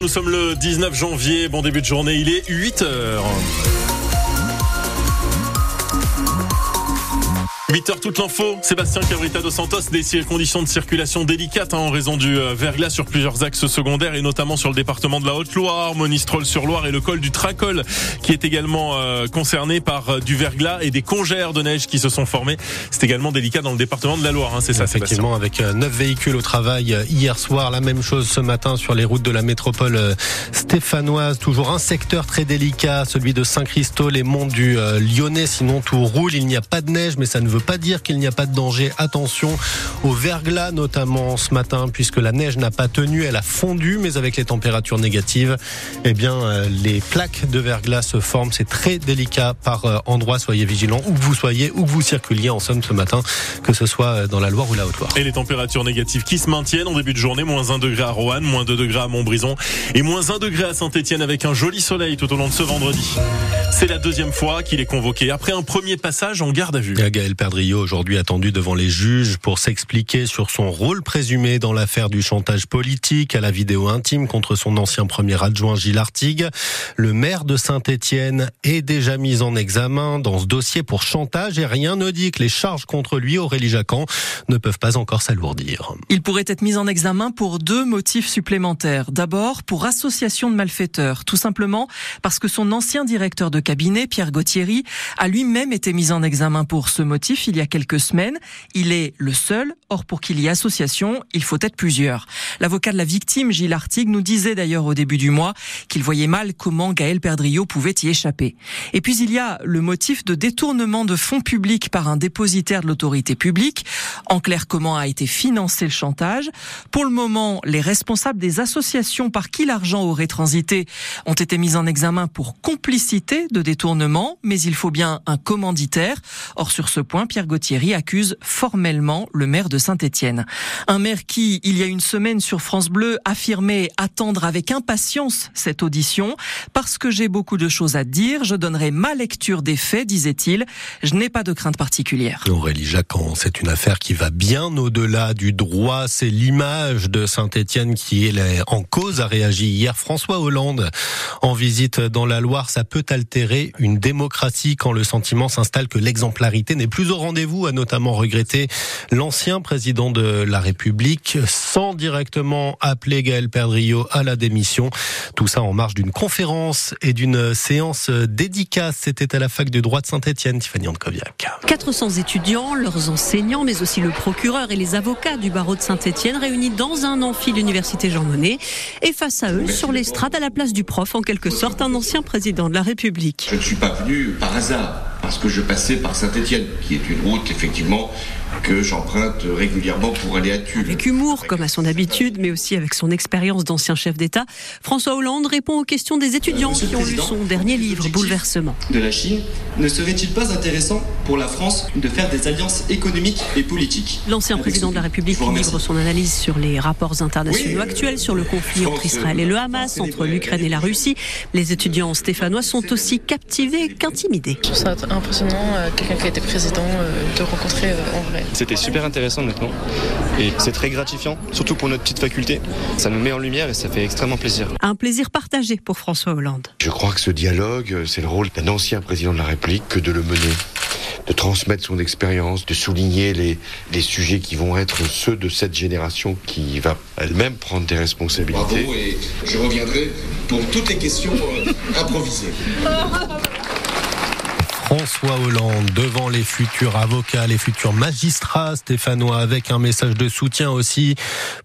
Nous sommes le 19 janvier, bon début de journée, il est 8 heures. 8h toute l'info, Sébastien Cabrita dos Santos, des conditions de circulation délicates hein, en raison du euh, verglas sur plusieurs axes secondaires et notamment sur le département de la Haute-Loire, Monistrol-sur-Loire et le col du Tracol qui est également euh, concerné par euh, du verglas et des congères de neige qui se sont formés. C'est également délicat dans le département de la Loire, hein, c'est ça Effectivement, avec neuf véhicules au travail hier soir, la même chose ce matin sur les routes de la métropole stéphanoise, toujours un secteur très délicat, celui de Saint-Christo, les monts du Lyonnais, sinon tout roule, il n'y a pas de neige mais ça ne veut pas dire qu'il n'y a pas de danger. Attention au verglas notamment ce matin puisque la neige n'a pas tenu, elle a fondu mais avec les températures négatives, eh bien euh, les plaques de verglas se forment. C'est très délicat par euh, endroit. Soyez vigilants où que vous soyez, où que vous circuliez en somme ce matin, que ce soit euh, dans la Loire ou la Haute-Loire. Et les températures négatives qui se maintiennent en début de journée, moins 1 degré à Roanne, moins 2 degrés à Montbrison et moins 1 degré à Saint-Etienne avec un joli soleil tout au long de ce vendredi. C'est la deuxième fois qu'il est convoqué après un premier passage en garde à vue. Gaël Perdriau aujourd'hui attendu devant les juges pour s'expliquer sur son rôle présumé dans l'affaire du chantage politique à la vidéo intime contre son ancien premier adjoint Gilles Artigue. Le maire de Saint-Étienne est déjà mis en examen dans ce dossier pour chantage et rien ne dit que les charges contre lui, Aurélie Jacquan, ne peuvent pas encore s'alourdir. Il pourrait être mis en examen pour deux motifs supplémentaires. D'abord, pour association de malfaiteurs, tout simplement parce que son ancien directeur de cabinet, Pierre Gauthieri, a lui-même été mis en examen pour ce motif il y a quelques semaines. Il est le seul. Or, pour qu'il y ait association, il faut être plusieurs. L'avocat de la victime, Gilles Artigue, nous disait d'ailleurs au début du mois qu'il voyait mal comment Gaël Perdriau pouvait y échapper. Et puis, il y a le motif de détournement de fonds publics par un dépositaire de l'autorité publique. En clair, comment a été financé le chantage. Pour le moment, les responsables des associations par qui l'argent aurait transité ont été mis en examen pour complicité de détournement, mais il faut bien un commanditaire. Or, sur ce point, Pierre Gauthieri accuse formellement le maire de Saint-Étienne. Un maire qui, il y a une semaine sur France Bleu, affirmait attendre avec impatience cette audition. Parce que j'ai beaucoup de choses à dire, je donnerai ma lecture des faits, disait-il. Je n'ai pas de crainte particulière. Aurélie Jacquan, c'est une affaire qui va bien au-delà du droit. C'est l'image de Saint-Étienne qui est en cause, a réagi hier François Hollande en visite dans la Loire. Ça peut altérer une démocratie quand le sentiment s'installe que l'exemplarité n'est plus au rendez-vous, a notamment regretté l'ancien président de la République, sans directement appeler Gaël Perdriau à la démission. Tout ça en marge d'une conférence et d'une séance dédicace. C'était à la fac du droit de Saint-Étienne, Tiffany Ankoviak. 400 étudiants, leurs enseignants, mais aussi le procureur et les avocats du barreau de Saint-Étienne réunis dans un amphi de l'université Jean Monnet. Et face à eux, sur l'estrade, à la place du prof, en quelque sorte, un ancien président de la République. Je ne suis pas venu par hasard parce que je passais par Saint-Étienne, qui est une route effectivement que j'emprunte régulièrement pour aller à Tulle. Avec humour, comme à son habitude, mais aussi avec son expérience d'ancien chef d'État, François Hollande répond aux questions des étudiants qui ont lu son dernier livre, Bouleversement. De la Chine, ne serait-il pas intéressant pour la France de faire des alliances économiques et politiques L'ancien président de la République livre son analyse sur les rapports internationaux actuels, sur le conflit entre Israël et le Hamas, entre l'Ukraine et la Russie. Les étudiants stéphanois sont aussi captivés qu'intimidés. Je trouve ça impressionnant, euh, quelqu'un qui a été président, euh, de rencontrer euh, en vrai. C'était super intéressant maintenant et c'est très gratifiant, surtout pour notre petite faculté. Ça nous met en lumière et ça fait extrêmement plaisir. Un plaisir partagé pour François Hollande. Je crois que ce dialogue, c'est le rôle d'un ancien président de la République que de le mener de transmettre son expérience, de souligner les, les sujets qui vont être ceux de cette génération qui va elle-même prendre des responsabilités. Bravo et je reviendrai pour toutes les questions euh, improvisées. François Hollande devant les futurs avocats, les futurs magistrats stéphanois avec un message de soutien aussi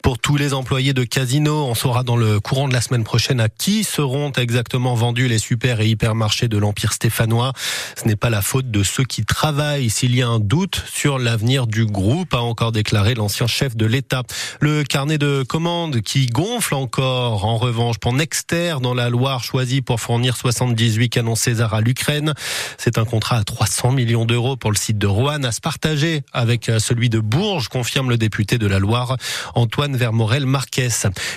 pour tous les employés de Casino. On saura dans le courant de la semaine prochaine à qui seront exactement vendus les super et hypermarchés de l'Empire stéphanois. Ce n'est pas la faute de ceux qui travaillent. S'il y a un doute sur l'avenir du groupe, a encore déclaré l'ancien chef de l'État. Le carnet de commandes qui gonfle encore en revanche pour Nexter dans la Loire choisi pour fournir 78 canons César à l'Ukraine. C'est un contrat à 300 millions d'euros pour le site de Roanne à se partager avec euh, celui de Bourges, confirme le député de la Loire, Antoine Vermorel Marquez.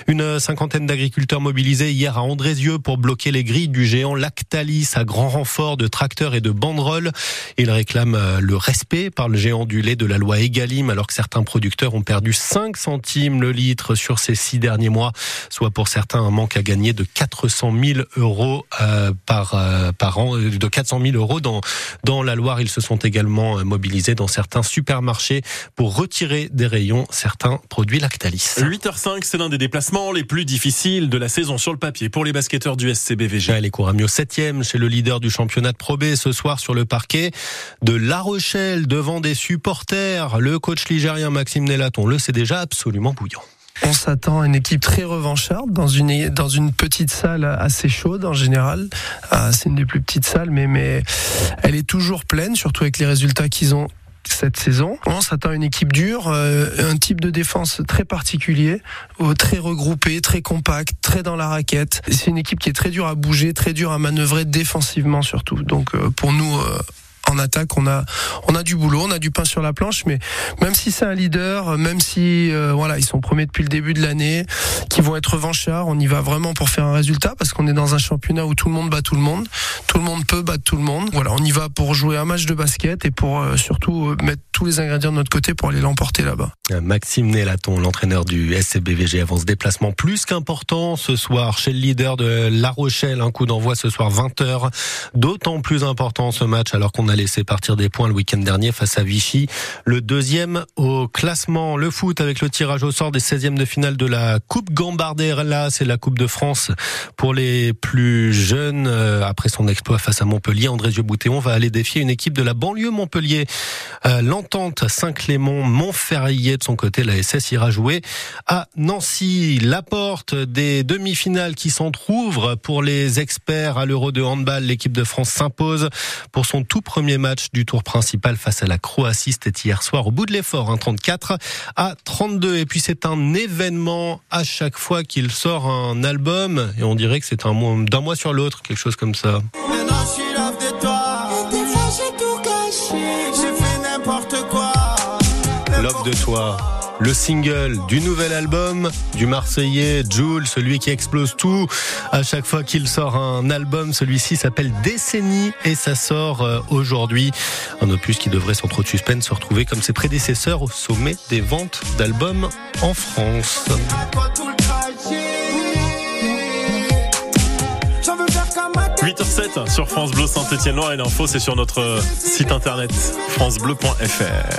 Une cinquantaine d'agriculteurs mobilisés hier à Andrézieux pour bloquer les grilles du géant Lactalis à grand renfort de tracteurs et de banderoles. Ils réclament euh, le respect par le géant du lait de la loi Egalim alors que certains producteurs ont perdu 5 centimes le litre sur ces six derniers mois, soit pour certains un manque à gagner de 400 000 euros euh, par, euh, par an, de 400 000 euros dans, dans la Loire. Ils se sont également mobilisés dans certains supermarchés pour retirer des rayons certains produits Lactalis. 8h05, c'est l'un des déplacements les plus difficiles de la saison sur le papier pour les basketteurs du SCBVG. Les Couramio 7e chez le leader du championnat de Pro B ce soir sur le parquet de La Rochelle devant des supporters. Le coach ligérien Maxime Nélaton le sait déjà absolument bouillant. On s'attend à une équipe très revancharde dans une dans une petite salle assez chaude en général. Ah, c'est une des plus petites salles, mais mais elle est toujours pleine, surtout avec les résultats qu'ils ont cette saison. On s'attend à une équipe dure, euh, un type de défense très particulier, euh, très regroupé, très compact, très dans la raquette. C'est une équipe qui est très dure à bouger, très dure à manœuvrer défensivement surtout. Donc euh, pour nous en attaque, on a on a du boulot, on a du pain sur la planche, mais même si c'est un leader, même si euh, voilà ils sont premiers depuis le début de l'année, qui vont être revanchards, on y va vraiment pour faire un résultat parce qu'on est dans un championnat où tout le monde bat tout le monde, tout le monde peut battre tout le monde. Voilà, on y va pour jouer un match de basket et pour euh, surtout euh, mettre tous les ingrédients de notre côté pour aller l'emporter là-bas. Maxime Nélaton, l'entraîneur du SCBVG, avance déplacement plus qu'important ce soir chez le leader de La Rochelle. Un coup d'envoi ce soir 20h. D'autant plus important ce match alors qu'on a laissé partir des points le week-end dernier face à Vichy. Le deuxième au classement, le foot avec le tirage au sort des 16e de finale de la Coupe Gambardella. Là, c'est la Coupe de France pour les plus jeunes. Euh, après son exploit face à Montpellier, André Boutéon va aller défier une équipe de la banlieue Montpellier. Euh, L'entente Saint-Clément, Montferrier de son côté, la SS ira jouer à Nancy. La porte des demi-finales qui s'entr'ouvrent pour les experts à l'Euro de handball. L'équipe de France s'impose pour son tout premier premier match du tour principal face à la Croatie, c'était hier soir au bout de l'effort, hein, 34 à 32. Et puis c'est un événement à chaque fois qu'il sort un album, et on dirait que c'est un mois, d'un mois sur l'autre, quelque chose comme ça. Toi le single du nouvel album du Marseillais Jules, celui qui explose tout à chaque fois qu'il sort un album. Celui-ci s'appelle Décennie et ça sort euh, aujourd'hui. Un opus qui devrait sans trop de suspense se retrouver comme ses prédécesseurs au sommet des ventes d'albums en France. 8h07 sur France Bleu Saint-Etienne Loire et l'info c'est sur notre site internet francebleu.fr.